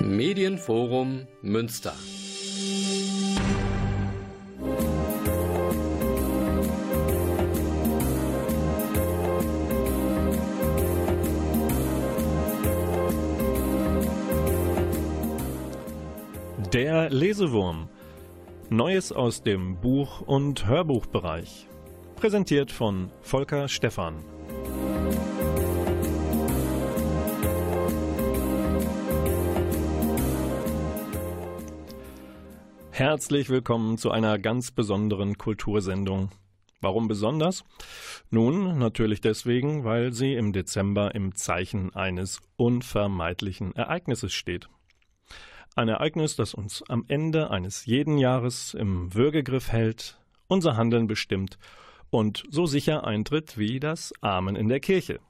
Medienforum Münster. Der Lesewurm. Neues aus dem Buch- und Hörbuchbereich. Präsentiert von Volker Stephan. Herzlich willkommen zu einer ganz besonderen Kultursendung. Warum besonders? Nun, natürlich deswegen, weil sie im Dezember im Zeichen eines unvermeidlichen Ereignisses steht. Ein Ereignis, das uns am Ende eines jeden Jahres im Würgegriff hält, unser Handeln bestimmt und so sicher eintritt wie das Amen in der Kirche.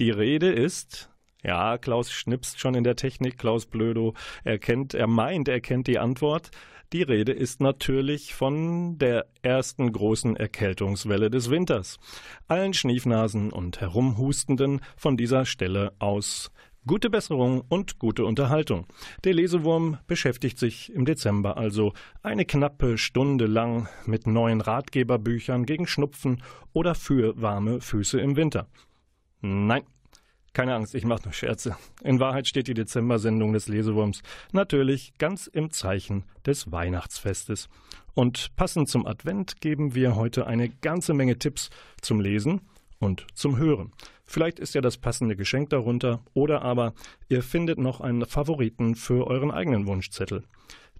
Die Rede ist ja, Klaus schnipst schon in der Technik, Klaus Blödo. Er kennt, er meint, er kennt die Antwort. Die Rede ist natürlich von der ersten großen Erkältungswelle des Winters. Allen Schniefnasen und Herumhustenden von dieser Stelle aus Gute Besserung und gute Unterhaltung. Der Lesewurm beschäftigt sich im Dezember also eine knappe Stunde lang mit neuen Ratgeberbüchern gegen Schnupfen oder für warme Füße im Winter. Nein, keine Angst, ich mache nur Scherze. In Wahrheit steht die Dezember-Sendung des Lesewurms natürlich ganz im Zeichen des Weihnachtsfestes. Und passend zum Advent geben wir heute eine ganze Menge Tipps zum Lesen und zum Hören. Vielleicht ist ja das passende Geschenk darunter oder aber ihr findet noch einen Favoriten für euren eigenen Wunschzettel.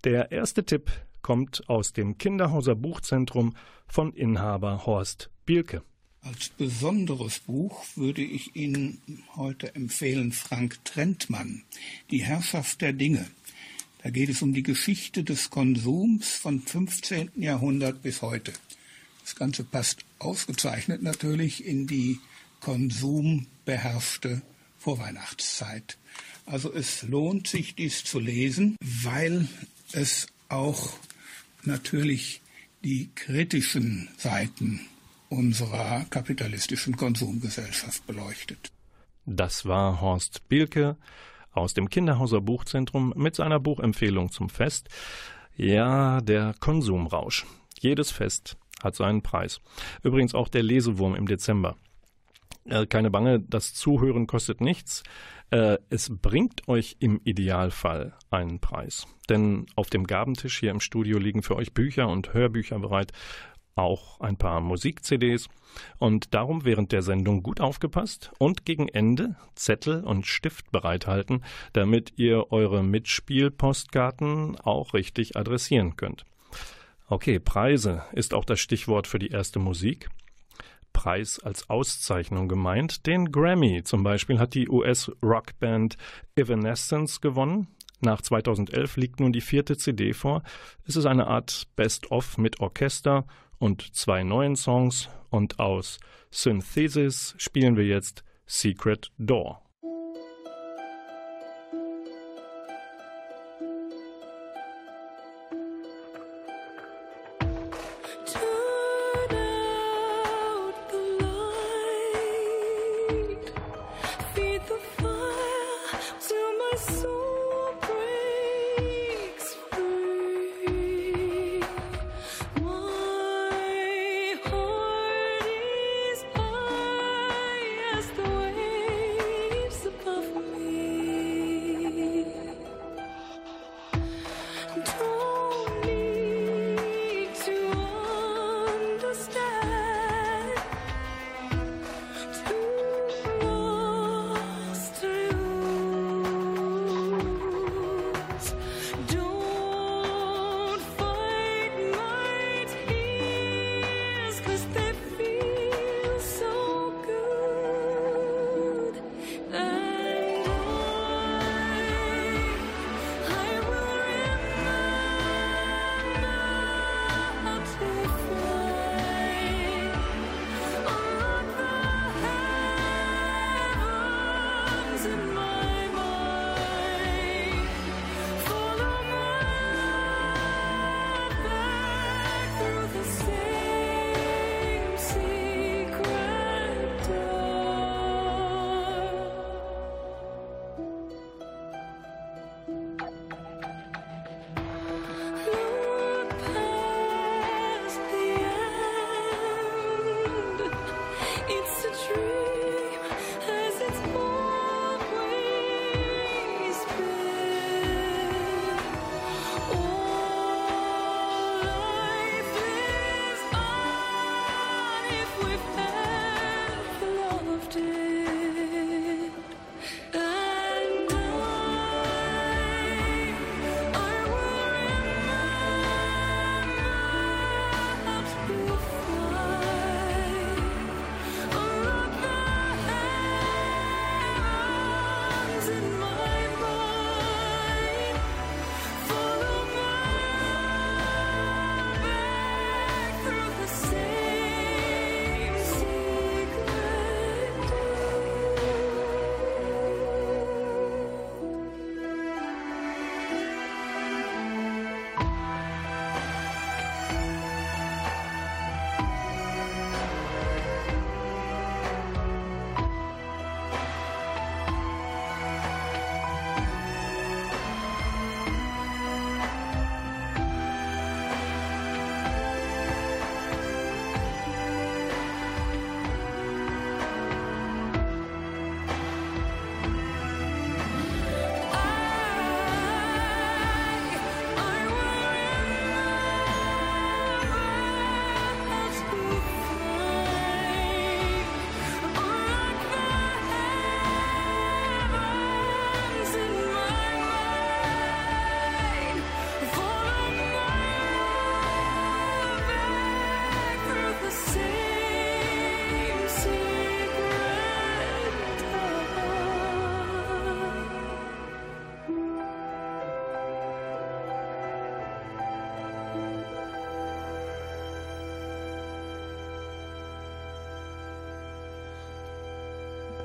Der erste Tipp kommt aus dem Kinderhauser Buchzentrum von Inhaber Horst Bielke. Als besonderes Buch würde ich Ihnen heute empfehlen Frank Trentmann, Die Herrschaft der Dinge. Da geht es um die Geschichte des Konsums von 15. Jahrhundert bis heute. Das Ganze passt ausgezeichnet natürlich in die konsumbeherrschte Vorweihnachtszeit. Also es lohnt sich, dies zu lesen, weil es auch natürlich die kritischen Seiten unserer kapitalistischen Konsumgesellschaft beleuchtet. Das war Horst Bielke aus dem Kinderhauser Buchzentrum mit seiner Buchempfehlung zum Fest. Ja, der Konsumrausch. Jedes Fest hat seinen Preis. Übrigens auch der Lesewurm im Dezember. Äh, keine Bange, das Zuhören kostet nichts. Äh, es bringt euch im Idealfall einen Preis. Denn auf dem Gabentisch hier im Studio liegen für euch Bücher und Hörbücher bereit, auch ein paar Musik-CDs und darum während der Sendung gut aufgepasst und gegen Ende Zettel und Stift bereithalten, damit ihr eure Mitspielpostkarten auch richtig adressieren könnt. Okay, Preise ist auch das Stichwort für die erste Musik. Preis als Auszeichnung gemeint. Den Grammy zum Beispiel hat die US-Rockband Evanescence gewonnen. Nach 2011 liegt nun die vierte CD vor. Es ist eine Art Best-of mit Orchester und zwei neuen Songs und aus Synthesis spielen wir jetzt Secret Door.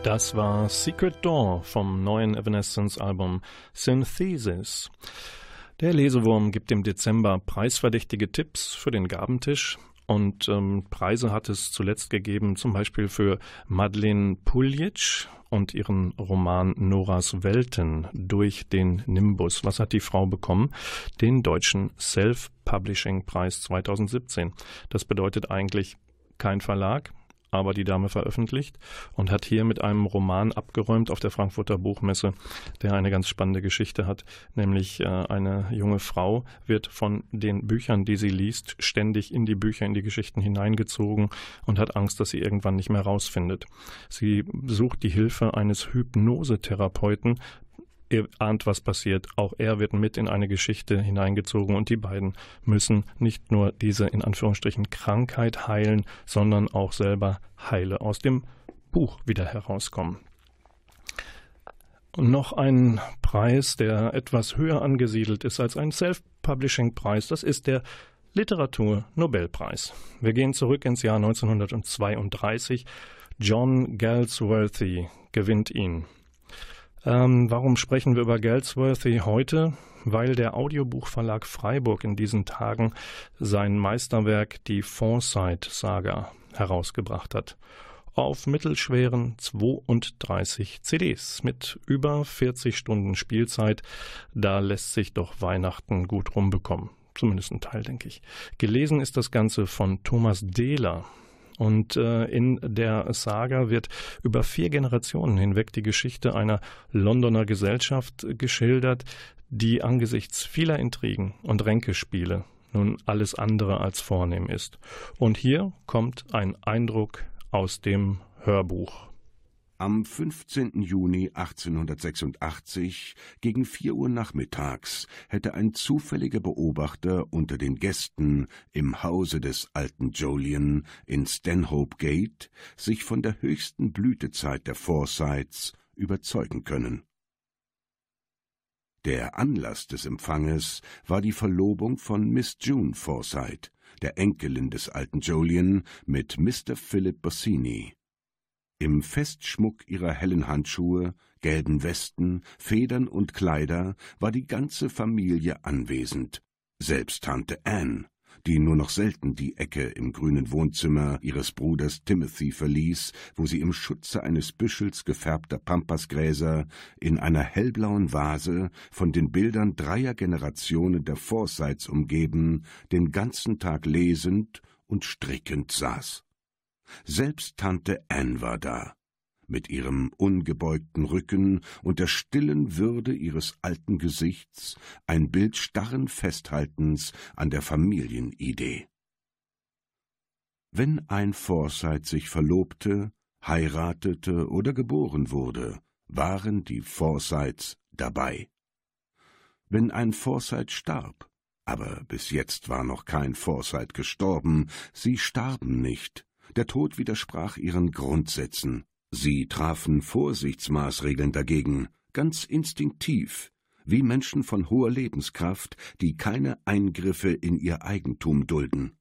Das war Secret Door vom neuen Evanescence-Album Synthesis. Der Lesewurm gibt im Dezember preisverdächtige Tipps für den Gabentisch. Und ähm, Preise hat es zuletzt gegeben, zum Beispiel für Madeleine Puljic und ihren Roman Noras Welten durch den Nimbus. Was hat die Frau bekommen? Den deutschen Self-Publishing-Preis 2017. Das bedeutet eigentlich kein Verlag, aber die Dame veröffentlicht und hat hier mit einem Roman abgeräumt auf der Frankfurter Buchmesse, der eine ganz spannende Geschichte hat, nämlich äh, eine junge Frau wird von den Büchern, die sie liest, ständig in die Bücher, in die Geschichten hineingezogen und hat Angst, dass sie irgendwann nicht mehr rausfindet. Sie sucht die Hilfe eines Hypnosetherapeuten, Ihr ahnt, was passiert. Auch er wird mit in eine Geschichte hineingezogen und die beiden müssen nicht nur diese in Anführungsstrichen Krankheit heilen, sondern auch selber heile aus dem Buch wieder herauskommen. Und noch ein Preis, der etwas höher angesiedelt ist als ein Self-Publishing-Preis, das ist der Literatur-Nobelpreis. Wir gehen zurück ins Jahr 1932. John Galsworthy gewinnt ihn. Ähm, warum sprechen wir über Galsworthy heute? Weil der Audiobuchverlag Freiburg in diesen Tagen sein Meisterwerk, die Foresight-Saga, herausgebracht hat. Auf mittelschweren 32 CDs mit über 40 Stunden Spielzeit. Da lässt sich doch Weihnachten gut rumbekommen. Zumindest ein Teil, denke ich. Gelesen ist das Ganze von Thomas Dehler. Und äh, in der Saga wird über vier Generationen hinweg die Geschichte einer Londoner Gesellschaft geschildert, die angesichts vieler Intrigen und Ränkespiele nun alles andere als vornehm ist. Und hier kommt ein Eindruck aus dem Hörbuch. Am 15. Juni 1886 gegen vier Uhr nachmittags hätte ein zufälliger Beobachter unter den Gästen im Hause des alten Jolyon in Stanhope Gate sich von der höchsten Blütezeit der Forsyths überzeugen können. Der Anlass des Empfanges war die Verlobung von Miss June Forsyth, der Enkelin des alten Jolyon, mit Mr. Philip Bossini. Im Festschmuck ihrer hellen Handschuhe, gelben Westen, Federn und Kleider war die ganze Familie anwesend, selbst Tante Anne, die nur noch selten die Ecke im grünen Wohnzimmer ihres Bruders Timothy verließ, wo sie im Schutze eines Büschels gefärbter Pampasgräser in einer hellblauen Vase von den Bildern dreier Generationen der Forsyths umgeben, den ganzen Tag lesend und strickend saß. Selbst Tante Anne war da, mit ihrem ungebeugten Rücken und der stillen Würde ihres alten Gesichts, ein Bild starren Festhaltens an der Familienidee. Wenn ein Forsyth sich verlobte, heiratete oder geboren wurde, waren die Forsyths dabei. Wenn ein Forsyth starb, aber bis jetzt war noch kein Forsyth gestorben, sie starben nicht, der Tod widersprach ihren Grundsätzen. Sie trafen Vorsichtsmaßregeln dagegen, ganz instinktiv, wie Menschen von hoher Lebenskraft, die keine Eingriffe in ihr Eigentum dulden.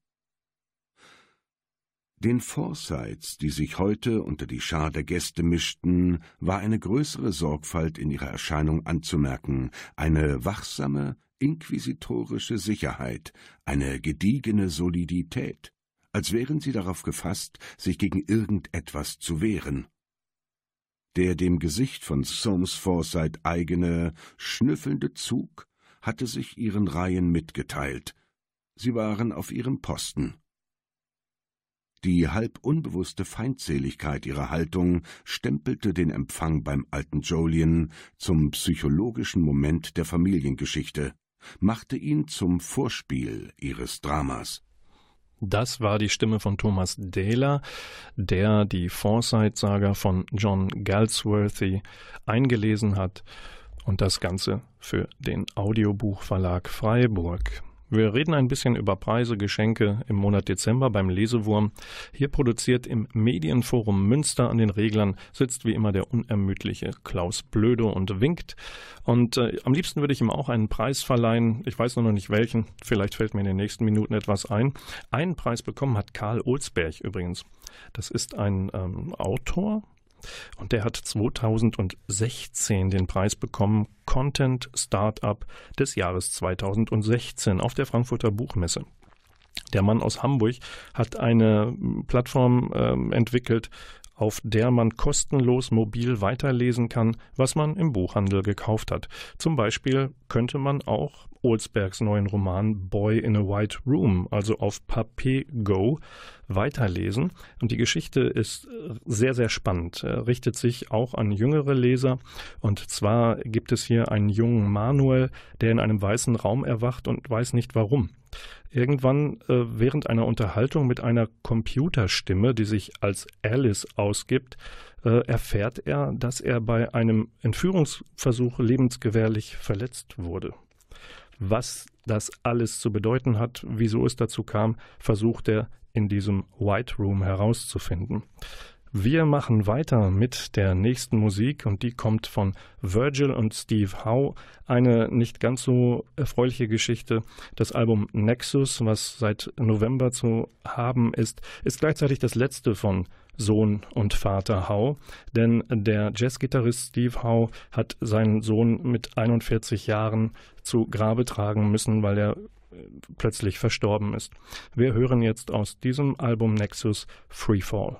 Den Forsyths, die sich heute unter die Schar der Gäste mischten, war eine größere Sorgfalt in ihrer Erscheinung anzumerken, eine wachsame, inquisitorische Sicherheit, eine gediegene Solidität als wären sie darauf gefasst, sich gegen irgendetwas zu wehren. Der dem Gesicht von Soames Forsyth eigene, schnüffelnde Zug hatte sich ihren Reihen mitgeteilt. Sie waren auf ihrem Posten. Die halb unbewusste Feindseligkeit ihrer Haltung stempelte den Empfang beim alten Jolien zum psychologischen Moment der Familiengeschichte, machte ihn zum Vorspiel ihres Dramas. Das war die Stimme von Thomas Dehler, der die Foresight-Saga von John Galsworthy eingelesen hat und das Ganze für den Audiobuchverlag Freiburg. Wir reden ein bisschen über Preise, Geschenke im Monat Dezember beim Lesewurm. Hier produziert im Medienforum Münster an den Reglern sitzt wie immer der unermüdliche Klaus Blöde und winkt. Und äh, am liebsten würde ich ihm auch einen Preis verleihen. Ich weiß nur noch nicht welchen. Vielleicht fällt mir in den nächsten Minuten etwas ein. Einen Preis bekommen hat Karl Olsberg übrigens. Das ist ein ähm, Autor, Und der hat 2016 den Preis bekommen, Content Startup des Jahres 2016 auf der Frankfurter Buchmesse. Der Mann aus Hamburg hat eine Plattform äh, entwickelt, auf der man kostenlos mobil weiterlesen kann, was man im Buchhandel gekauft hat. Zum Beispiel könnte man auch Olsbergs neuen Roman Boy in a White Room, also auf Papier Go, weiterlesen. Und die Geschichte ist sehr, sehr spannend, richtet sich auch an jüngere Leser. Und zwar gibt es hier einen jungen Manuel, der in einem weißen Raum erwacht und weiß nicht warum. Irgendwann äh, während einer Unterhaltung mit einer Computerstimme, die sich als Alice ausgibt, äh, erfährt er, dass er bei einem Entführungsversuch lebensgefährlich verletzt wurde. Was das alles zu bedeuten hat, wieso es dazu kam, versucht er in diesem White Room herauszufinden. Wir machen weiter mit der nächsten Musik und die kommt von Virgil und Steve Howe. Eine nicht ganz so erfreuliche Geschichte. Das Album Nexus, was seit November zu haben ist, ist gleichzeitig das letzte von Sohn und Vater Howe, denn der Jazzgitarrist Steve Howe hat seinen Sohn mit 41 Jahren zu Grabe tragen müssen, weil er äh, plötzlich verstorben ist. Wir hören jetzt aus diesem Album Nexus Freefall.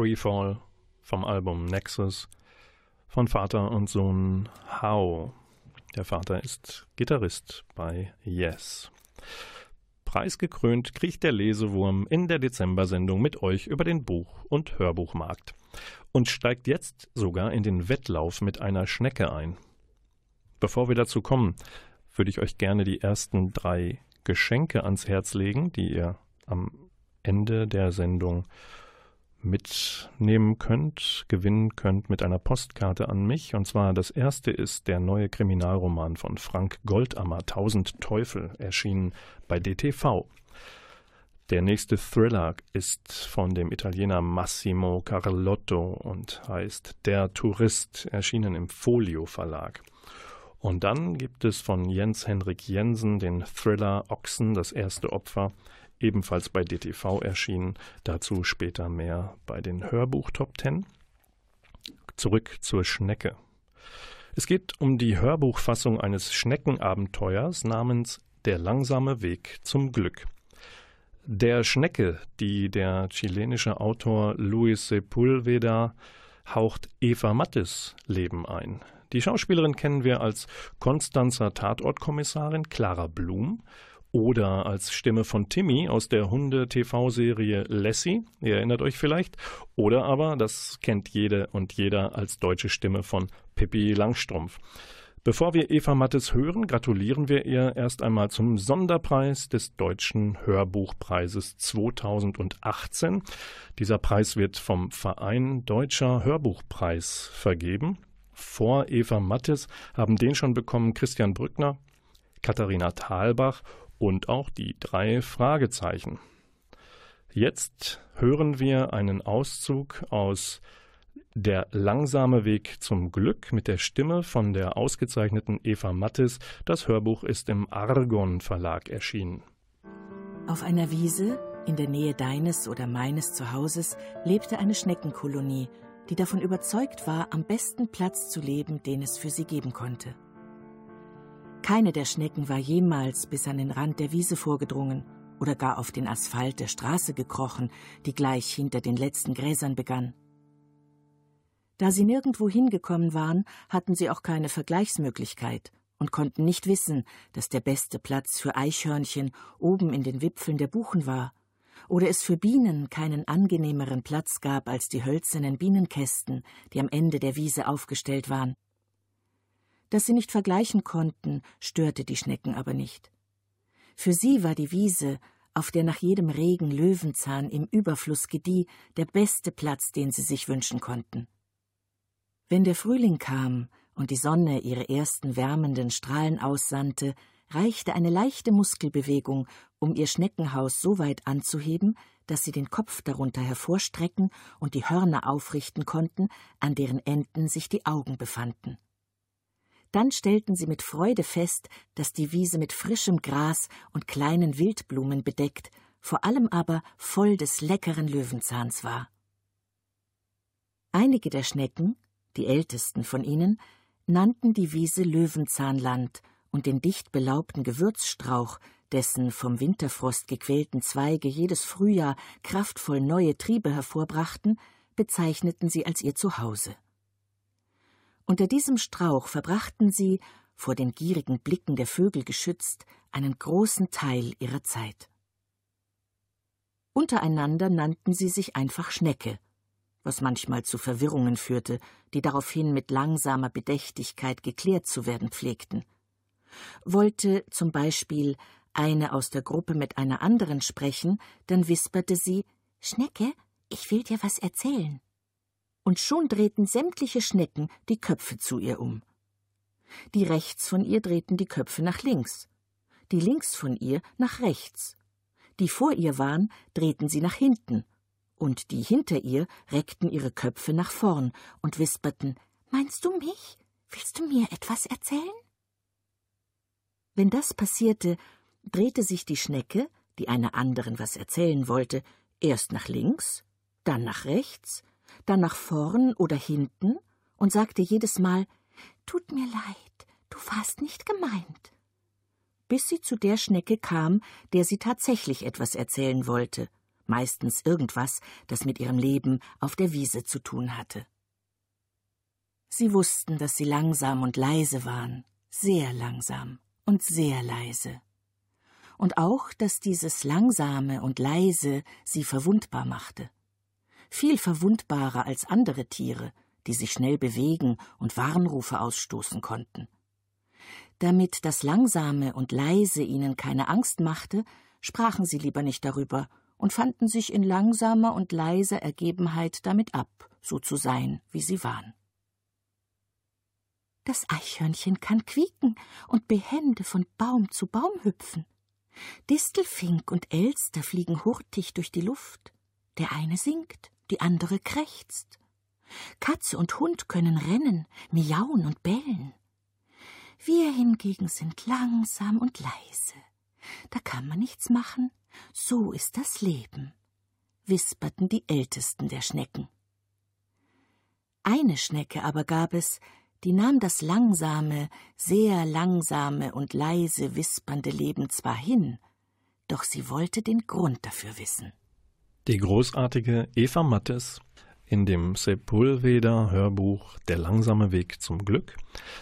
Freefall vom Album Nexus von Vater und Sohn How. Der Vater ist Gitarrist bei Yes. Preisgekrönt kriecht der Lesewurm in der Dezember-Sendung mit euch über den Buch- und Hörbuchmarkt und steigt jetzt sogar in den Wettlauf mit einer Schnecke ein. Bevor wir dazu kommen, würde ich euch gerne die ersten drei Geschenke ans Herz legen, die ihr am Ende der Sendung mitnehmen könnt, gewinnen könnt mit einer Postkarte an mich. Und zwar das erste ist der neue Kriminalroman von Frank Goldammer, Tausend Teufel, erschienen bei DTV. Der nächste Thriller ist von dem Italiener Massimo Carlotto und heißt Der Tourist, erschienen im Folio Verlag. Und dann gibt es von Jens Henrik Jensen den Thriller Ochsen, das erste Opfer, ebenfalls bei DTV erschienen. Dazu später mehr bei den Hörbuch Top 10. Zurück zur Schnecke. Es geht um die Hörbuchfassung eines Schneckenabenteuers namens Der langsame Weg zum Glück. Der Schnecke, die der chilenische Autor Luis Sepulveda haucht Eva Mattes Leben ein. Die Schauspielerin kennen wir als Konstanzer Tatortkommissarin Clara Blum oder als Stimme von Timmy aus der Hunde-TV-Serie Lassie, ihr erinnert euch vielleicht, oder aber, das kennt jede und jeder, als deutsche Stimme von Pippi Langstrumpf. Bevor wir Eva Mattes hören, gratulieren wir ihr erst einmal zum Sonderpreis des Deutschen Hörbuchpreises 2018. Dieser Preis wird vom Verein Deutscher Hörbuchpreis vergeben. Vor Eva Mattes haben den schon bekommen Christian Brückner, Katharina Thalbach und auch die drei Fragezeichen. Jetzt hören wir einen Auszug aus Der langsame Weg zum Glück mit der Stimme von der ausgezeichneten Eva Mattes. Das Hörbuch ist im Argon Verlag erschienen. Auf einer Wiese in der Nähe deines oder meines Zuhauses lebte eine Schneckenkolonie, die davon überzeugt war, am besten Platz zu leben, den es für sie geben konnte. Keine der Schnecken war jemals bis an den Rand der Wiese vorgedrungen oder gar auf den Asphalt der Straße gekrochen, die gleich hinter den letzten Gräsern begann. Da sie nirgendwo hingekommen waren, hatten sie auch keine Vergleichsmöglichkeit und konnten nicht wissen, dass der beste Platz für Eichhörnchen oben in den Wipfeln der Buchen war, oder es für Bienen keinen angenehmeren Platz gab als die hölzernen Bienenkästen, die am Ende der Wiese aufgestellt waren. Dass sie nicht vergleichen konnten, störte die Schnecken aber nicht. Für sie war die Wiese, auf der nach jedem Regen Löwenzahn im Überfluss gedieh, der beste Platz, den sie sich wünschen konnten. Wenn der Frühling kam und die Sonne ihre ersten wärmenden Strahlen aussandte, reichte eine leichte Muskelbewegung, um ihr Schneckenhaus so weit anzuheben, dass sie den Kopf darunter hervorstrecken und die Hörner aufrichten konnten, an deren Enden sich die Augen befanden. Dann stellten sie mit Freude fest, dass die Wiese mit frischem Gras und kleinen Wildblumen bedeckt, vor allem aber voll des leckeren Löwenzahns war. Einige der Schnecken, die ältesten von ihnen, nannten die Wiese Löwenzahnland und den dicht belaubten Gewürzstrauch, dessen vom Winterfrost gequälten Zweige jedes Frühjahr kraftvoll neue Triebe hervorbrachten, bezeichneten sie als ihr Zuhause. Unter diesem Strauch verbrachten sie, vor den gierigen Blicken der Vögel geschützt, einen großen Teil ihrer Zeit. Untereinander nannten sie sich einfach Schnecke, was manchmal zu Verwirrungen führte, die daraufhin mit langsamer Bedächtigkeit geklärt zu werden pflegten. Wollte zum Beispiel eine aus der Gruppe mit einer anderen sprechen, dann wisperte sie Schnecke, ich will dir was erzählen und schon drehten sämtliche Schnecken die Köpfe zu ihr um. Die rechts von ihr drehten die Köpfe nach links, die links von ihr nach rechts. Die vor ihr waren, drehten sie nach hinten, und die hinter ihr reckten ihre Köpfe nach vorn und wisperten Meinst du mich? Willst du mir etwas erzählen? Wenn das passierte, drehte sich die Schnecke, die einer anderen was erzählen wollte, erst nach links, dann nach rechts, dann nach vorn oder hinten und sagte jedes Mal Tut mir leid, du warst nicht gemeint. Bis sie zu der Schnecke kam, der sie tatsächlich etwas erzählen wollte, meistens irgendwas, das mit ihrem Leben auf der Wiese zu tun hatte. Sie wussten, dass sie langsam und leise waren, sehr langsam und sehr leise. Und auch, dass dieses Langsame und Leise sie verwundbar machte viel verwundbarer als andere Tiere, die sich schnell bewegen und Warnrufe ausstoßen konnten. Damit das Langsame und Leise ihnen keine Angst machte, sprachen sie lieber nicht darüber und fanden sich in langsamer und leiser Ergebenheit damit ab, so zu sein, wie sie waren. Das Eichhörnchen kann quieken und behende von Baum zu Baum hüpfen. Distelfink und Elster fliegen hurtig durch die Luft. Der eine singt, die andere krächzt. Katze und Hund können rennen, miauen und bellen. Wir hingegen sind langsam und leise. Da kann man nichts machen. So ist das Leben, wisperten die ältesten der Schnecken. Eine Schnecke aber gab es, die nahm das langsame, sehr langsame und leise wispernde Leben zwar hin, doch sie wollte den Grund dafür wissen. Die großartige Eva Mattes in dem Sepulveda Hörbuch Der langsame Weg zum Glück.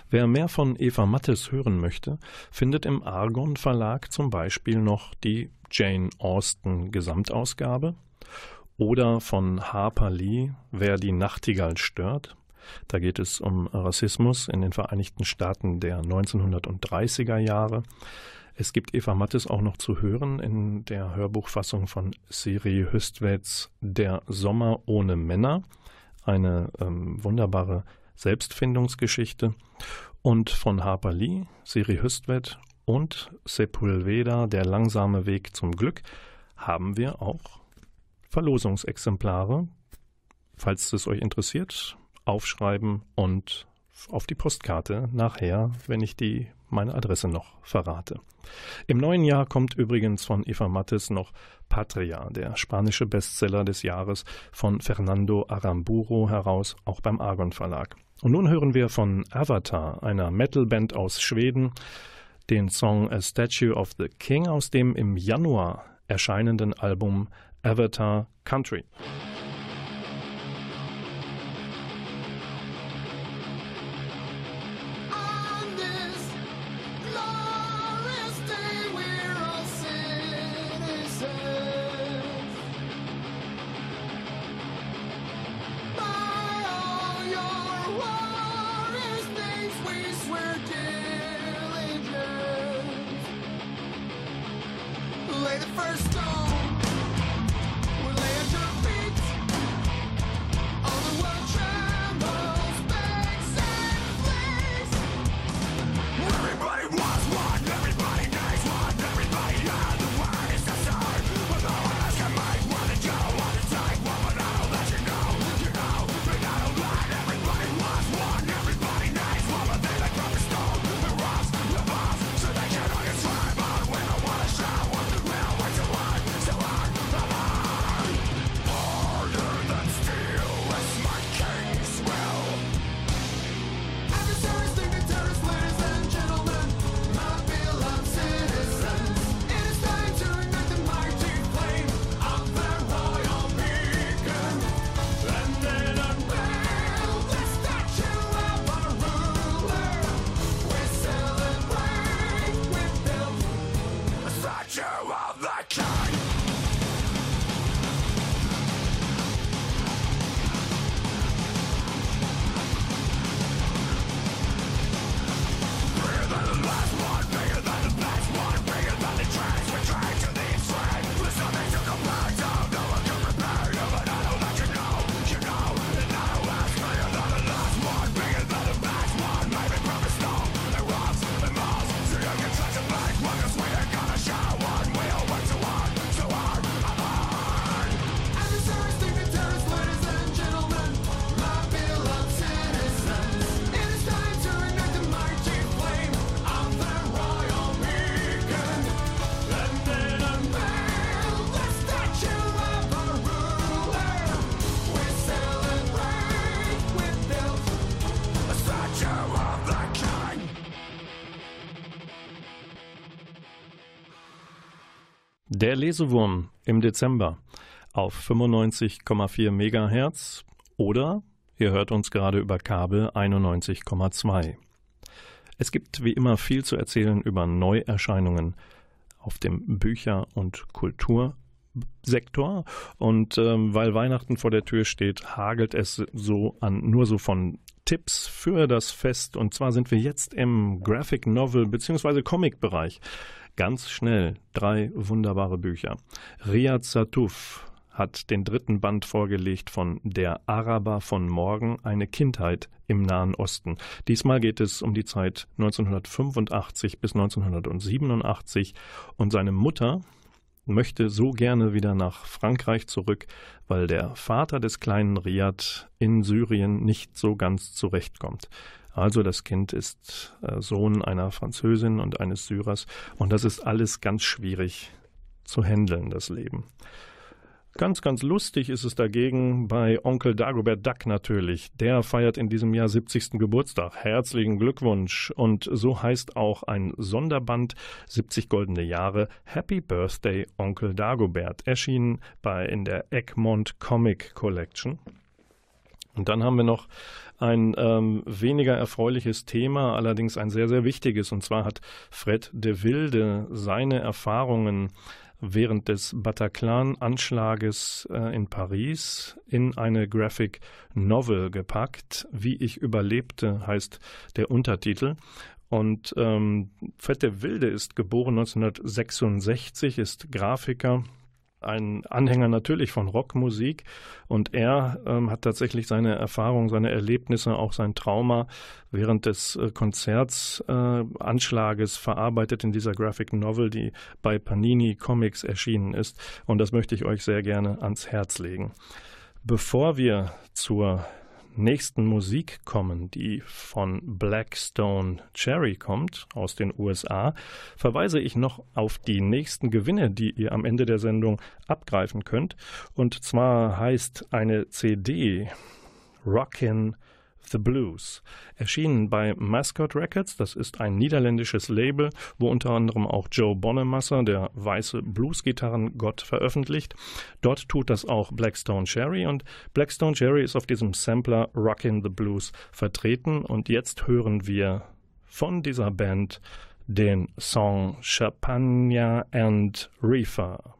Wer mehr von Eva Mattes hören möchte, findet im Argon Verlag zum Beispiel noch die Jane Austen Gesamtausgabe oder von Harper Lee Wer die Nachtigall stört. Da geht es um Rassismus in den Vereinigten Staaten der 1930er Jahre. Es gibt Eva Mattes auch noch zu hören in der Hörbuchfassung von Siri Hüstweds Der Sommer ohne Männer, eine ähm, wunderbare Selbstfindungsgeschichte. Und von Harper Lee, Siri Hüstwed und Sepulveda Der langsame Weg zum Glück haben wir auch Verlosungsexemplare. Falls es euch interessiert, aufschreiben und auf die Postkarte nachher, wenn ich die meine Adresse noch verrate. Im neuen Jahr kommt übrigens von Eva Mattes noch Patria, der spanische Bestseller des Jahres von Fernando Aramburo heraus, auch beim Argon Verlag. Und nun hören wir von Avatar, einer Metalband aus Schweden, den Song A Statue of the King aus dem im Januar erscheinenden Album Avatar Country. Der Lesewurm im Dezember auf 95,4 MHz oder ihr hört uns gerade über Kabel 91,2. Es gibt wie immer viel zu erzählen über Neuerscheinungen auf dem Bücher- und Kultursektor. Und ähm, weil Weihnachten vor der Tür steht, hagelt es so an nur so von Tipps für das Fest. Und zwar sind wir jetzt im Graphic Novel bzw. Comic Bereich. Ganz schnell drei wunderbare Bücher. Riyad Satuf hat den dritten Band vorgelegt von Der Araber von morgen, eine Kindheit im Nahen Osten. Diesmal geht es um die Zeit 1985 bis 1987 und seine Mutter möchte so gerne wieder nach Frankreich zurück, weil der Vater des kleinen Riyad in Syrien nicht so ganz zurechtkommt. Also das Kind ist äh, Sohn einer Französin und eines Syrers und das ist alles ganz schwierig zu handeln, das Leben. Ganz, ganz lustig ist es dagegen bei Onkel Dagobert Duck natürlich. Der feiert in diesem Jahr 70. Geburtstag. Herzlichen Glückwunsch. Und so heißt auch ein Sonderband 70 goldene Jahre Happy Birthday Onkel Dagobert. Erschienen bei in der Egmont Comic Collection. Und dann haben wir noch ein ähm, weniger erfreuliches Thema, allerdings ein sehr, sehr wichtiges. Und zwar hat Fred de Wilde seine Erfahrungen während des Bataclan-Anschlages äh, in Paris in eine Graphic Novel gepackt. Wie ich überlebte heißt der Untertitel. Und ähm, Fred de Wilde ist geboren 1966, ist Grafiker, ein Anhänger natürlich von Rockmusik und er ähm, hat tatsächlich seine Erfahrungen, seine Erlebnisse, auch sein Trauma während des äh, Konzertsanschlages äh, verarbeitet in dieser Graphic Novel, die bei Panini Comics erschienen ist. Und das möchte ich euch sehr gerne ans Herz legen. Bevor wir zur nächsten Musik kommen, die von Blackstone Cherry kommt aus den USA, verweise ich noch auf die nächsten Gewinne, die ihr am Ende der Sendung abgreifen könnt. Und zwar heißt eine CD Rockin' The Blues. Erschienen bei Mascot Records, das ist ein niederländisches Label, wo unter anderem auch Joe Bonnemasser, der weiße Bluesgitarrengott, veröffentlicht. Dort tut das auch Blackstone Cherry und Blackstone Cherry ist auf diesem Sampler Rockin' the Blues vertreten und jetzt hören wir von dieser Band den Song Champagne and Reefer.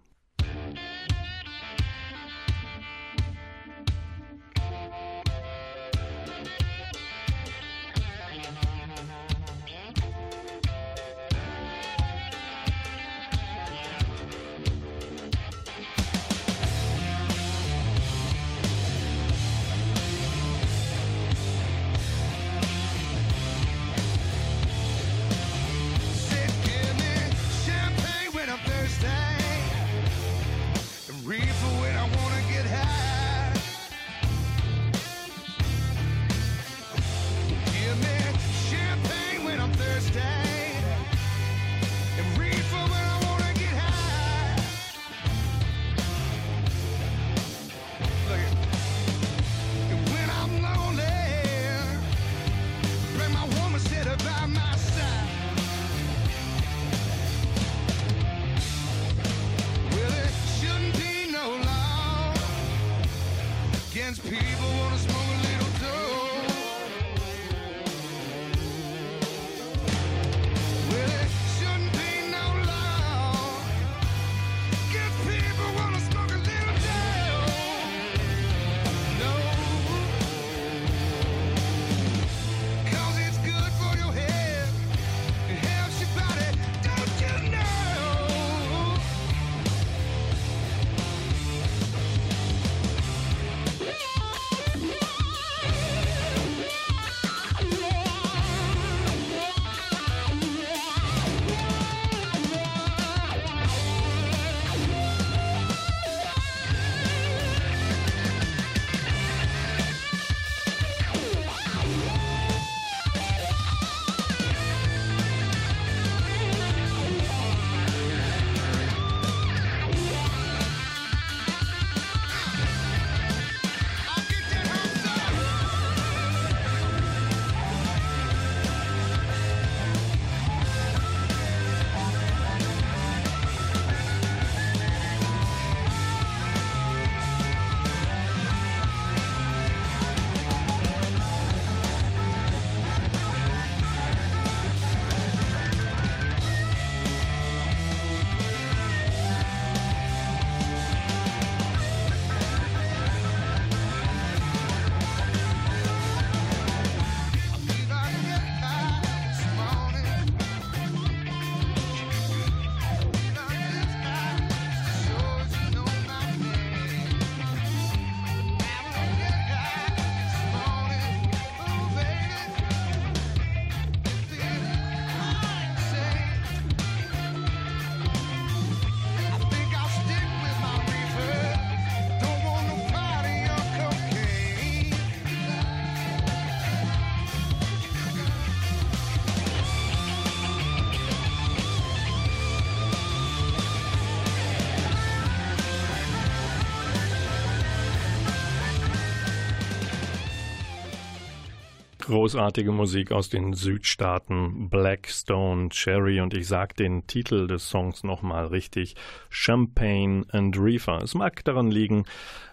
Großartige Musik aus den Südstaaten, Blackstone, Cherry und ich sag den Titel des Songs nochmal richtig, Champagne and Reefer. Es mag daran liegen,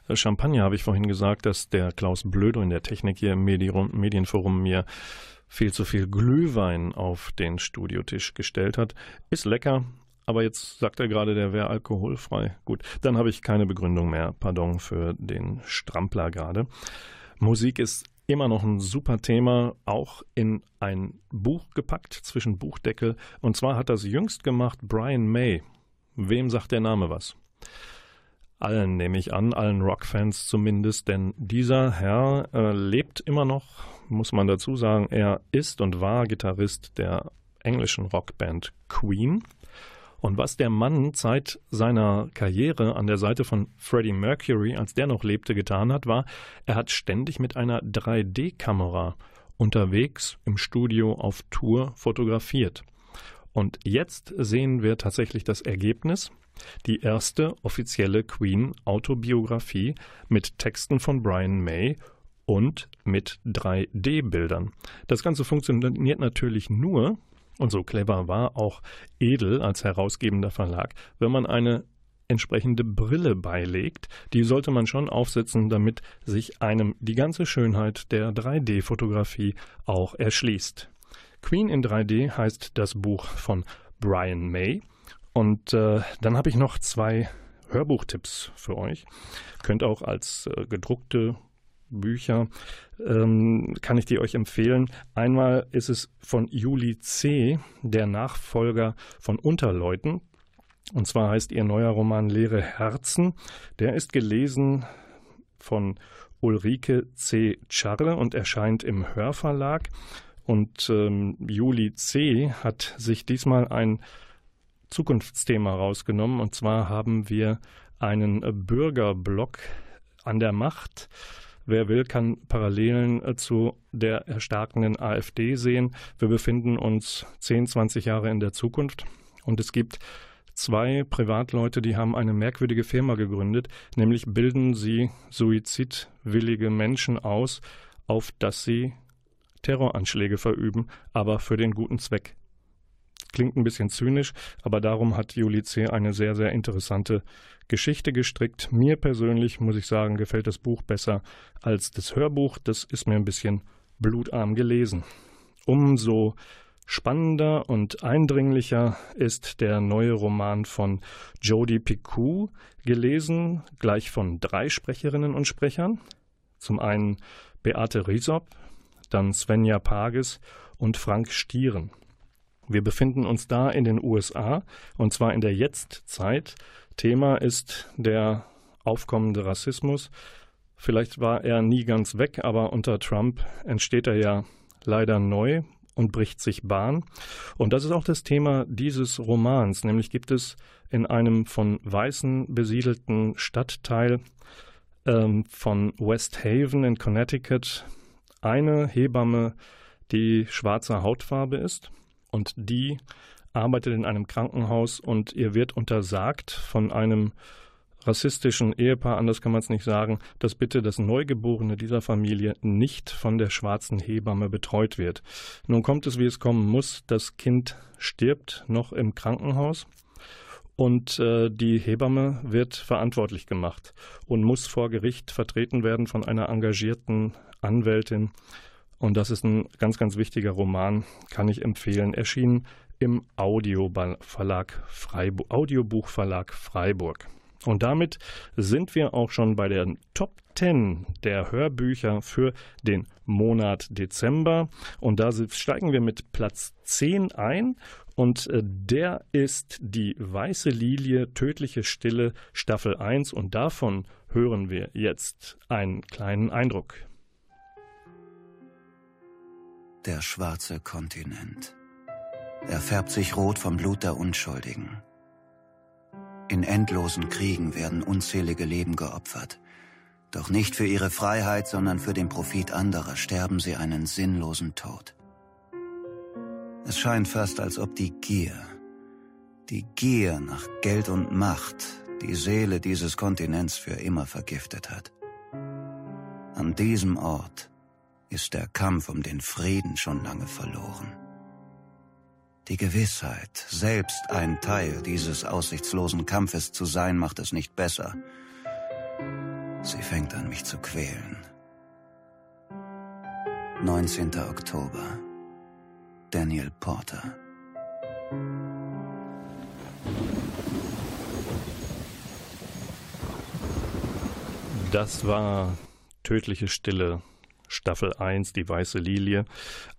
äh, Champagner habe ich vorhin gesagt, dass der Klaus Blödo in der Technik hier im Medienforum mir viel zu viel Glühwein auf den Studiotisch gestellt hat. Ist lecker, aber jetzt sagt er gerade, der wäre alkoholfrei. Gut, dann habe ich keine Begründung mehr. Pardon für den Strampler gerade. Musik ist immer noch ein super Thema, auch in ein Buch gepackt zwischen Buchdeckel. Und zwar hat das jüngst gemacht Brian May. Wem sagt der Name was? Allen nehme ich an, allen Rockfans zumindest, denn dieser Herr äh, lebt immer noch, muss man dazu sagen. Er ist und war Gitarrist der englischen Rockband Queen. Und was der Mann seit seiner Karriere an der Seite von Freddie Mercury, als der noch lebte, getan hat, war, er hat ständig mit einer 3D-Kamera unterwegs im Studio auf Tour fotografiert. Und jetzt sehen wir tatsächlich das Ergebnis. Die erste offizielle Queen-Autobiografie mit Texten von Brian May und mit 3D-Bildern. Das Ganze funktioniert natürlich nur, und so clever war auch Edel als herausgebender Verlag, wenn man eine entsprechende Brille beilegt, die sollte man schon aufsetzen, damit sich einem die ganze Schönheit der 3D-Fotografie auch erschließt. Queen in 3D heißt das Buch von Brian May. Und äh, dann habe ich noch zwei Hörbuchtipps für euch. Könnt auch als äh, gedruckte Bücher ähm, kann ich die euch empfehlen. Einmal ist es von Juli C., der Nachfolger von Unterleuten. Und zwar heißt ihr neuer Roman Leere Herzen. Der ist gelesen von Ulrike C. Charre und erscheint im Hörverlag. Und ähm, Juli C. hat sich diesmal ein Zukunftsthema rausgenommen. Und zwar haben wir einen Bürgerblock an der Macht Wer will, kann Parallelen äh, zu der erstarkenden AfD sehen. Wir befinden uns 10, 20 Jahre in der Zukunft und es gibt zwei Privatleute, die haben eine merkwürdige Firma gegründet, nämlich bilden sie suizidwillige Menschen aus, auf dass sie Terroranschläge verüben, aber für den guten Zweck. Klingt ein bisschen zynisch, aber darum hat Juli C. eine sehr, sehr interessante Geschichte gestrickt. Mir persönlich, muss ich sagen, gefällt das Buch besser als das Hörbuch. Das ist mir ein bisschen blutarm gelesen. Umso spannender und eindringlicher ist der neue Roman von Jodie Picou, gelesen gleich von drei Sprecherinnen und Sprechern. Zum einen Beate Riesop, dann Svenja Pages und Frank Stieren. Wir befinden uns da in den USA und zwar in der Jetztzeit. Thema ist der aufkommende Rassismus. Vielleicht war er nie ganz weg, aber unter Trump entsteht er ja leider neu und bricht sich Bahn. Und das ist auch das Thema dieses Romans, nämlich gibt es in einem von Weißen besiedelten Stadtteil ähm, von West Haven in Connecticut eine Hebamme, die schwarzer Hautfarbe ist und die arbeitet in einem Krankenhaus und ihr wird untersagt von einem rassistischen Ehepaar, anders kann man es nicht sagen, dass bitte das Neugeborene dieser Familie nicht von der schwarzen Hebamme betreut wird. Nun kommt es, wie es kommen muss. Das Kind stirbt noch im Krankenhaus und äh, die Hebamme wird verantwortlich gemacht und muss vor Gericht vertreten werden von einer engagierten Anwältin. Und das ist ein ganz, ganz wichtiger Roman, kann ich empfehlen. Erschienen im Audioverlag Freiburg, Audiobuchverlag Freiburg. Und damit sind wir auch schon bei den Top 10 der Hörbücher für den Monat Dezember. Und da steigen wir mit Platz 10 ein. Und äh, der ist die Weiße Lilie, tödliche Stille, Staffel 1. Und davon hören wir jetzt einen kleinen Eindruck. Der schwarze Kontinent. Er färbt sich rot vom Blut der Unschuldigen. In endlosen Kriegen werden unzählige Leben geopfert. Doch nicht für ihre Freiheit, sondern für den Profit anderer sterben sie einen sinnlosen Tod. Es scheint fast, als ob die Gier, die Gier nach Geld und Macht, die Seele dieses Kontinents für immer vergiftet hat. An diesem Ort ist der Kampf um den Frieden schon lange verloren. Die Gewissheit, selbst ein Teil dieses aussichtslosen Kampfes zu sein, macht es nicht besser. Sie fängt an, mich zu quälen. 19. Oktober. Daniel Porter. Das war Tödliche Stille, Staffel 1, Die Weiße Lilie.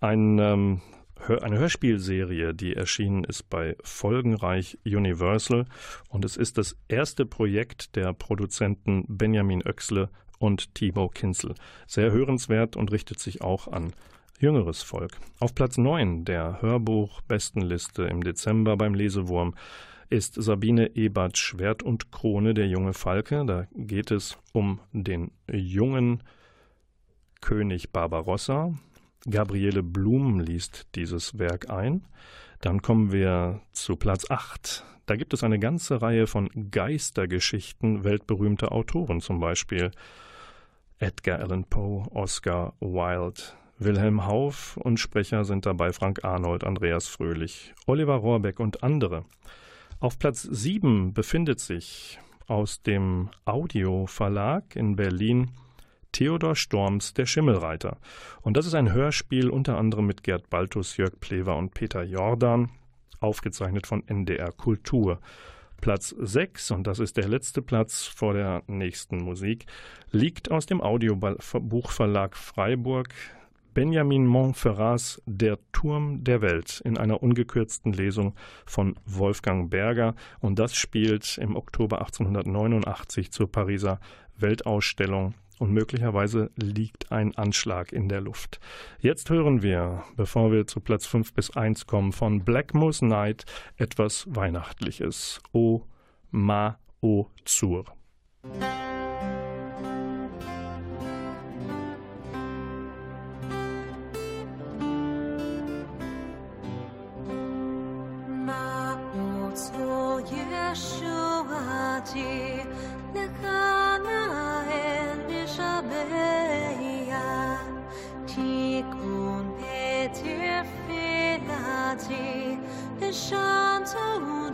Ein, ähm, eine Hörspielserie, die erschienen ist bei Folgenreich Universal. Und es ist das erste Projekt der Produzenten Benjamin Oechsle und Timo Kinzel. Sehr hörenswert und richtet sich auch an jüngeres Volk. Auf Platz 9 der Hörbuch-Bestenliste im Dezember beim Lesewurm ist Sabine Ebert Schwert und Krone, der junge Falke. Da geht es um den jungen König Barbarossa. Gabriele Blum liest dieses Werk ein. Dann kommen wir zu Platz 8. Da gibt es eine ganze Reihe von Geistergeschichten weltberühmter Autoren, zum Beispiel Edgar Allan Poe, Oscar Wilde, Wilhelm Hauff und Sprecher sind dabei Frank Arnold, Andreas Fröhlich, Oliver Rohrbeck und andere. Auf Platz 7 befindet sich aus dem Audio Verlag in Berlin Theodor Storms Der Schimmelreiter. Und das ist ein Hörspiel unter anderem mit Gerd Baltus, Jörg Plewer und Peter Jordan, aufgezeichnet von NDR Kultur. Platz 6, und das ist der letzte Platz vor der nächsten Musik, liegt aus dem Audiobuchverlag Freiburg Benjamin Montferrats Der Turm der Welt in einer ungekürzten Lesung von Wolfgang Berger. Und das spielt im Oktober 1889 zur Pariser Weltausstellung und möglicherweise liegt ein Anschlag in der Luft. Jetzt hören wir, bevor wir zu Platz 5 bis 1 kommen, von Black Moose Night etwas Weihnachtliches. O Ma O Zur. beauty that shines away.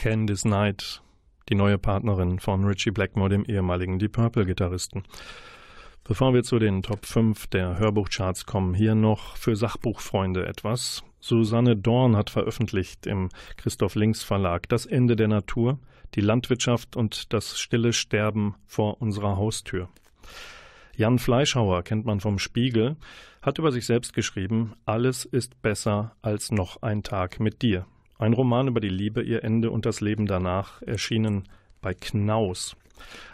Candice Knight, die neue Partnerin von Richie Blackmore, dem ehemaligen Deep Purple-Gitarristen. Bevor wir zu den Top 5 der Hörbuchcharts kommen, hier noch für Sachbuchfreunde etwas. Susanne Dorn hat veröffentlicht im Christoph Links Verlag Das Ende der Natur, die Landwirtschaft und das stille Sterben vor unserer Haustür. Jan Fleischhauer kennt man vom Spiegel, hat über sich selbst geschrieben, alles ist besser als noch ein Tag mit dir. Ein Roman über die Liebe, ihr Ende und das Leben danach, erschienen bei Knaus.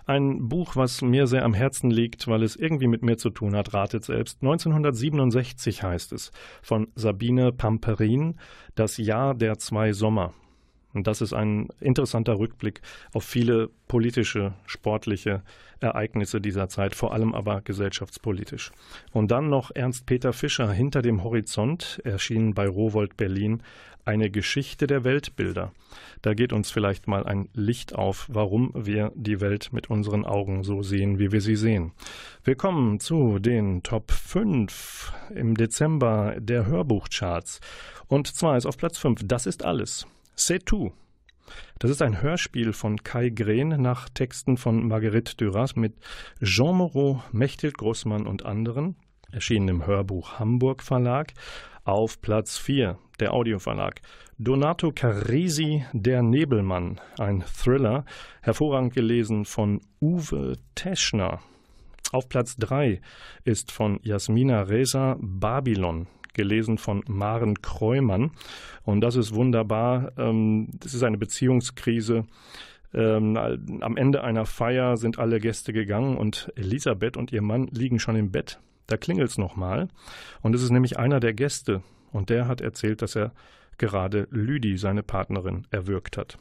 Ein Buch, was mir sehr am Herzen liegt, weil es irgendwie mit mir zu tun hat, ratet selbst. 1967 heißt es von Sabine Pamperin, Das Jahr der zwei Sommer. Und das ist ein interessanter Rückblick auf viele politische, sportliche Ereignisse dieser Zeit, vor allem aber gesellschaftspolitisch. Und dann noch Ernst Peter Fischer hinter dem Horizont, erschienen bei Rowold Berlin, eine Geschichte der Weltbilder. Da geht uns vielleicht mal ein Licht auf, warum wir die Welt mit unseren Augen so sehen, wie wir sie sehen. Wir kommen zu den Top 5 im Dezember der Hörbuchcharts. Und zwar ist auf Platz 5 Das ist alles. C'est tout. Das ist ein Hörspiel von Kai Green nach Texten von Marguerite Duras mit Jean Moreau, Mechthild Grossmann und anderen, erschienen im Hörbuch Hamburg Verlag. Auf Platz 4 der Audioverlag. Donato Carisi, Der Nebelmann, ein Thriller, hervorragend gelesen von Uwe Teschner. Auf Platz 3 ist von Jasmina Reza Babylon, gelesen von Maren Kreumann. Und das ist wunderbar. Ähm, das ist eine Beziehungskrise. Ähm, am Ende einer Feier sind alle Gäste gegangen und Elisabeth und ihr Mann liegen schon im Bett. Da klingelt es nochmal. Und es ist nämlich einer der Gäste. Und der hat erzählt, dass er gerade Lüdi, seine Partnerin, erwürgt hat.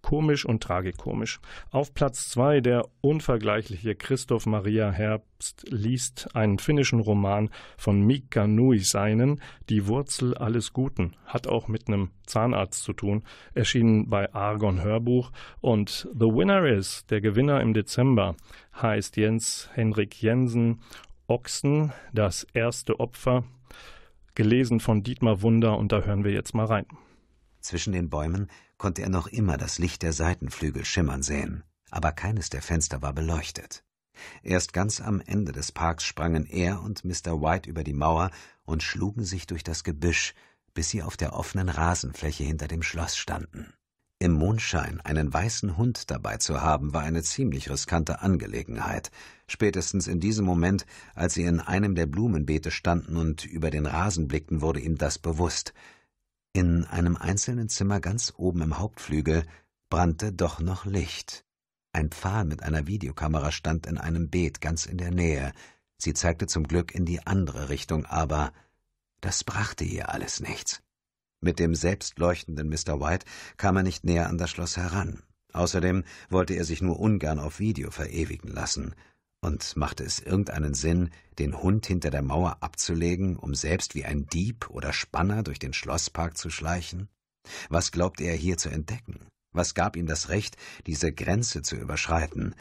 Komisch und tragikomisch. Auf Platz zwei der unvergleichliche Christoph Maria Herbst liest einen finnischen Roman von Mika Nuisainen, Die Wurzel alles Guten, hat auch mit einem Zahnarzt zu tun, erschienen bei Argon Hörbuch und The Winner is, der Gewinner im Dezember, heißt Jens Henrik Jensen Ochsen, das erste Opfer, gelesen von Dietmar Wunder und da hören wir jetzt mal rein. Zwischen den Bäumen konnte er noch immer das Licht der Seitenflügel schimmern sehen, aber keines der Fenster war beleuchtet. Erst ganz am Ende des Parks sprangen er und Mr. White über die Mauer und schlugen sich durch das Gebüsch, bis sie auf der offenen Rasenfläche hinter dem Schloss standen. Im Mondschein einen weißen Hund dabei zu haben, war eine ziemlich riskante Angelegenheit. Spätestens in diesem Moment, als sie in einem der Blumenbeete standen und über den Rasen blickten, wurde ihm das bewusst. In einem einzelnen Zimmer ganz oben im Hauptflügel brannte doch noch Licht. Ein Pfahl mit einer Videokamera stand in einem Beet ganz in der Nähe. Sie zeigte zum Glück in die andere Richtung, aber das brachte ihr alles nichts. Mit dem selbstleuchtenden Mr. White kam er nicht näher an das Schloss heran. Außerdem wollte er sich nur ungern auf Video verewigen lassen. Und machte es irgendeinen Sinn, den Hund hinter der Mauer abzulegen, um selbst wie ein Dieb oder Spanner durch den Schlosspark zu schleichen? Was glaubte er hier zu entdecken? Was gab ihm das Recht, diese Grenze zu überschreiten?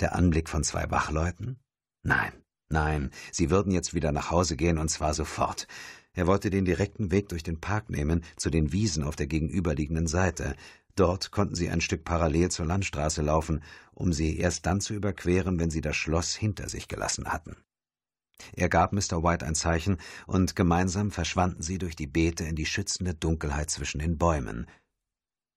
Der Anblick von zwei Wachleuten? Nein, nein, sie würden jetzt wieder nach Hause gehen, und zwar sofort. Er wollte den direkten Weg durch den Park nehmen, zu den Wiesen auf der gegenüberliegenden Seite. Dort konnten sie ein Stück parallel zur Landstraße laufen, um sie erst dann zu überqueren, wenn sie das Schloss hinter sich gelassen hatten. Er gab Mr. White ein Zeichen, und gemeinsam verschwanden sie durch die Beete in die schützende Dunkelheit zwischen den Bäumen.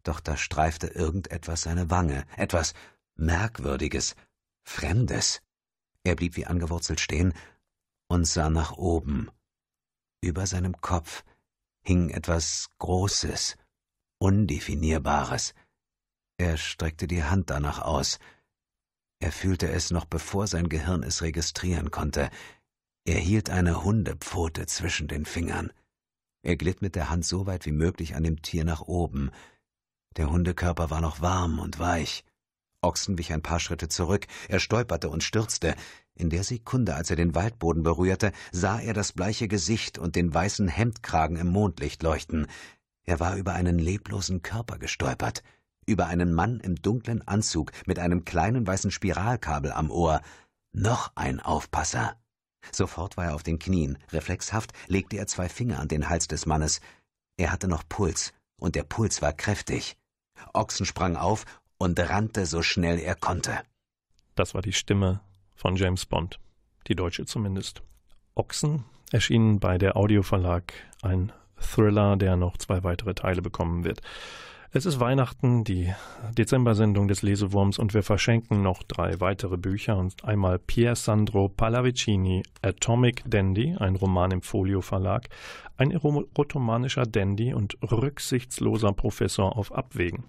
Doch da streifte irgendetwas seine Wange, etwas Merkwürdiges, Fremdes. Er blieb wie angewurzelt stehen und sah nach oben. Über seinem Kopf hing etwas Großes, Undefinierbares. Er streckte die Hand danach aus. Er fühlte es noch bevor sein Gehirn es registrieren konnte. Er hielt eine Hundepfote zwischen den Fingern. Er glitt mit der Hand so weit wie möglich an dem Tier nach oben. Der Hundekörper war noch warm und weich. Ochsen wich ein paar Schritte zurück, er stolperte und stürzte. In der Sekunde, als er den Waldboden berührte, sah er das bleiche Gesicht und den weißen Hemdkragen im Mondlicht leuchten. Er war über einen leblosen Körper gestolpert, über einen Mann im dunklen Anzug mit einem kleinen weißen Spiralkabel am Ohr. Noch ein Aufpasser. Sofort war er auf den Knien. Reflexhaft legte er zwei Finger an den Hals des Mannes. Er hatte noch Puls, und der Puls war kräftig. Ochsen sprang auf und rannte so schnell er konnte. Das war die Stimme von James Bond, die deutsche zumindest. Ochsen erschien bei der Audioverlag ein Thriller, der noch zwei weitere Teile bekommen wird. Es ist Weihnachten, die Dezember-Sendung des Lesewurms und wir verschenken noch drei weitere Bücher und einmal Pier Sandro Pallavicini Atomic Dandy, ein Roman im Folio Verlag, ein erotomanischer Dandy und rücksichtsloser Professor auf Abwägen.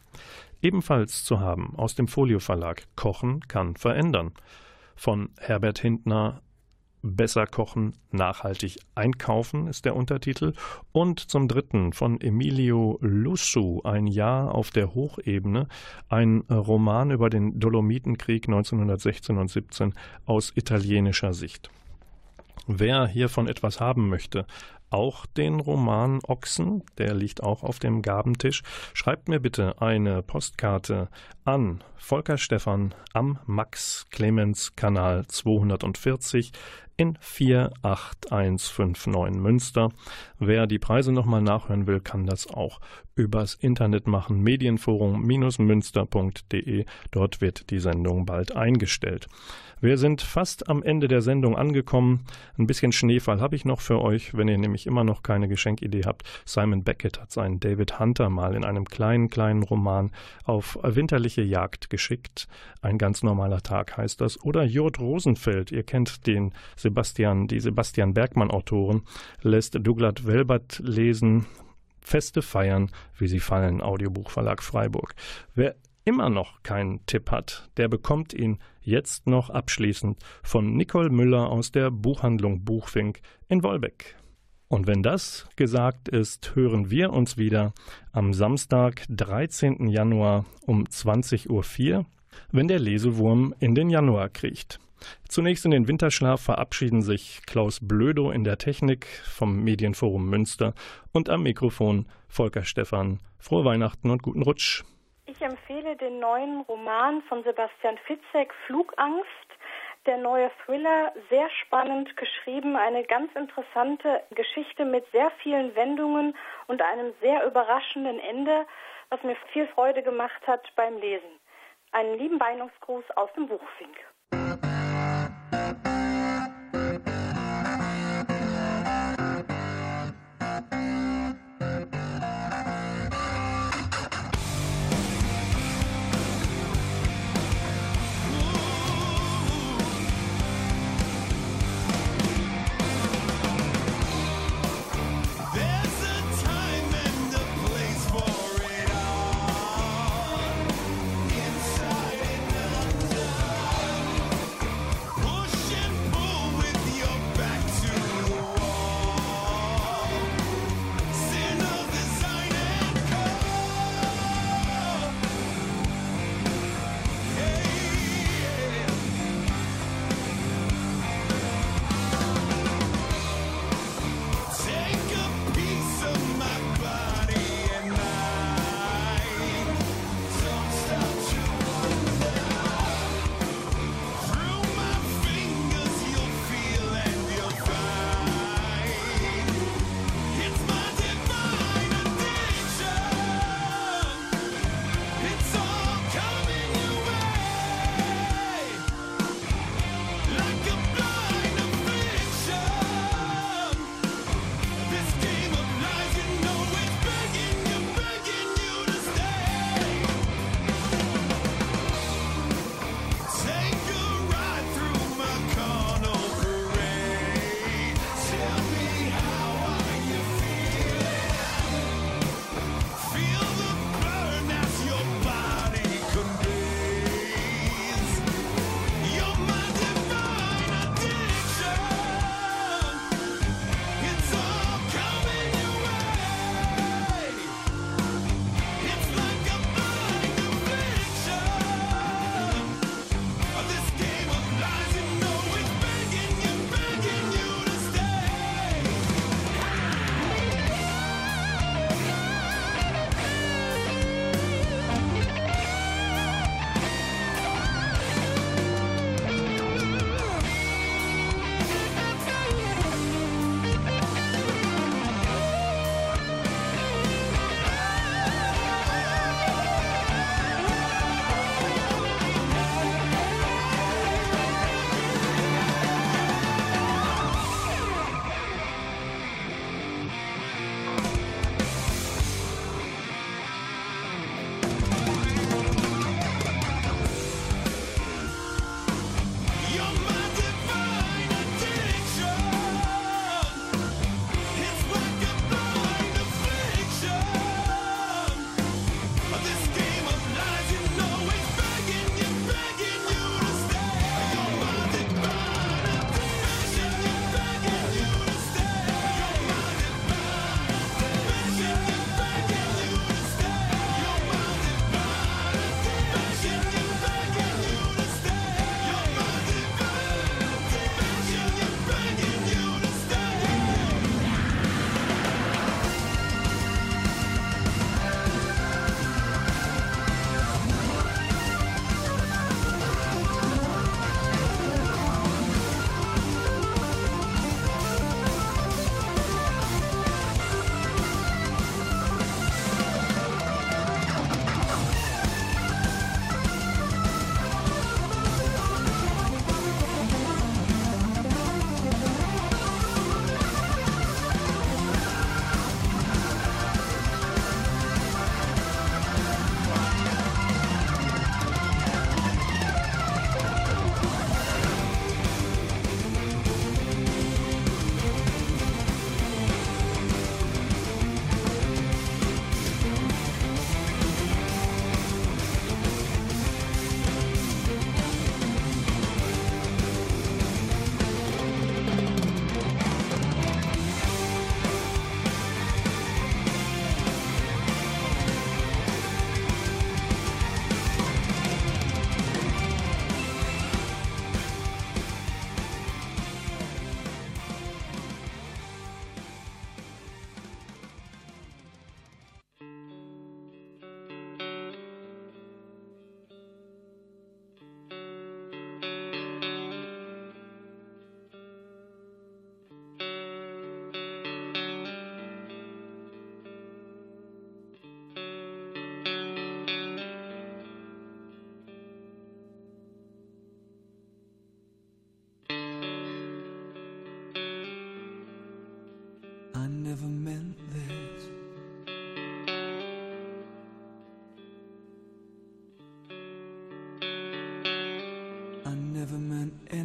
Ebenfalls zu haben aus dem Folio Verlag Kochen kann verändern von Herbert Hindner Besser kochen, nachhaltig einkaufen ist der Untertitel. Und zum dritten von Emilio Lussu, Ein Jahr auf der Hochebene, ein Roman über den Dolomitenkrieg 1916 und 17 aus italienischer Sicht. Wer hiervon etwas haben möchte, auch den Roman Ochsen, der liegt auch auf dem Gabentisch. Schreibt mir bitte eine Postkarte an Volker Stephan am Max Clemens Kanal 240 in 48159 Münster. Wer die Preise nochmal nachhören will, kann das auch übers Internet machen, medienforum-münster.de. Dort wird die Sendung bald eingestellt. Wir sind fast am Ende der Sendung angekommen. Ein bisschen Schneefall habe ich noch für euch, wenn ihr nämlich immer noch keine Geschenkidee habt. Simon Beckett hat seinen David Hunter mal in einem kleinen, kleinen Roman auf winterliche Jagd geschickt. Ein ganz normaler Tag heißt das. Oder Jod Rosenfeld, ihr kennt den Sebastian, die Sebastian Bergmann Autoren, lässt Douglas Welbert lesen. Feste feiern, wie sie fallen, Audiobuchverlag Freiburg. Wer immer noch keinen Tipp hat, der bekommt ihn jetzt noch abschließend von Nicole Müller aus der Buchhandlung Buchfink in Wolbeck. Und wenn das gesagt ist, hören wir uns wieder am Samstag, 13. Januar um 20.04 Uhr, wenn der Lesewurm in den Januar kriecht. Zunächst in den Winterschlaf verabschieden sich Klaus Blödo in der Technik vom Medienforum Münster und am Mikrofon Volker Stephan. Frohe Weihnachten und guten Rutsch. Ich empfehle den neuen Roman von Sebastian Fitzek, Flugangst. Der neue Thriller, sehr spannend geschrieben, eine ganz interessante Geschichte mit sehr vielen Wendungen und einem sehr überraschenden Ende, was mir viel Freude gemacht hat beim Lesen. Einen lieben Beinungsgruß aus dem Buchfink.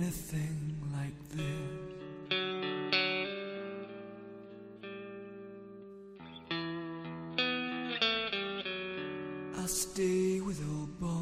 anything like this. I'll stay with old boy.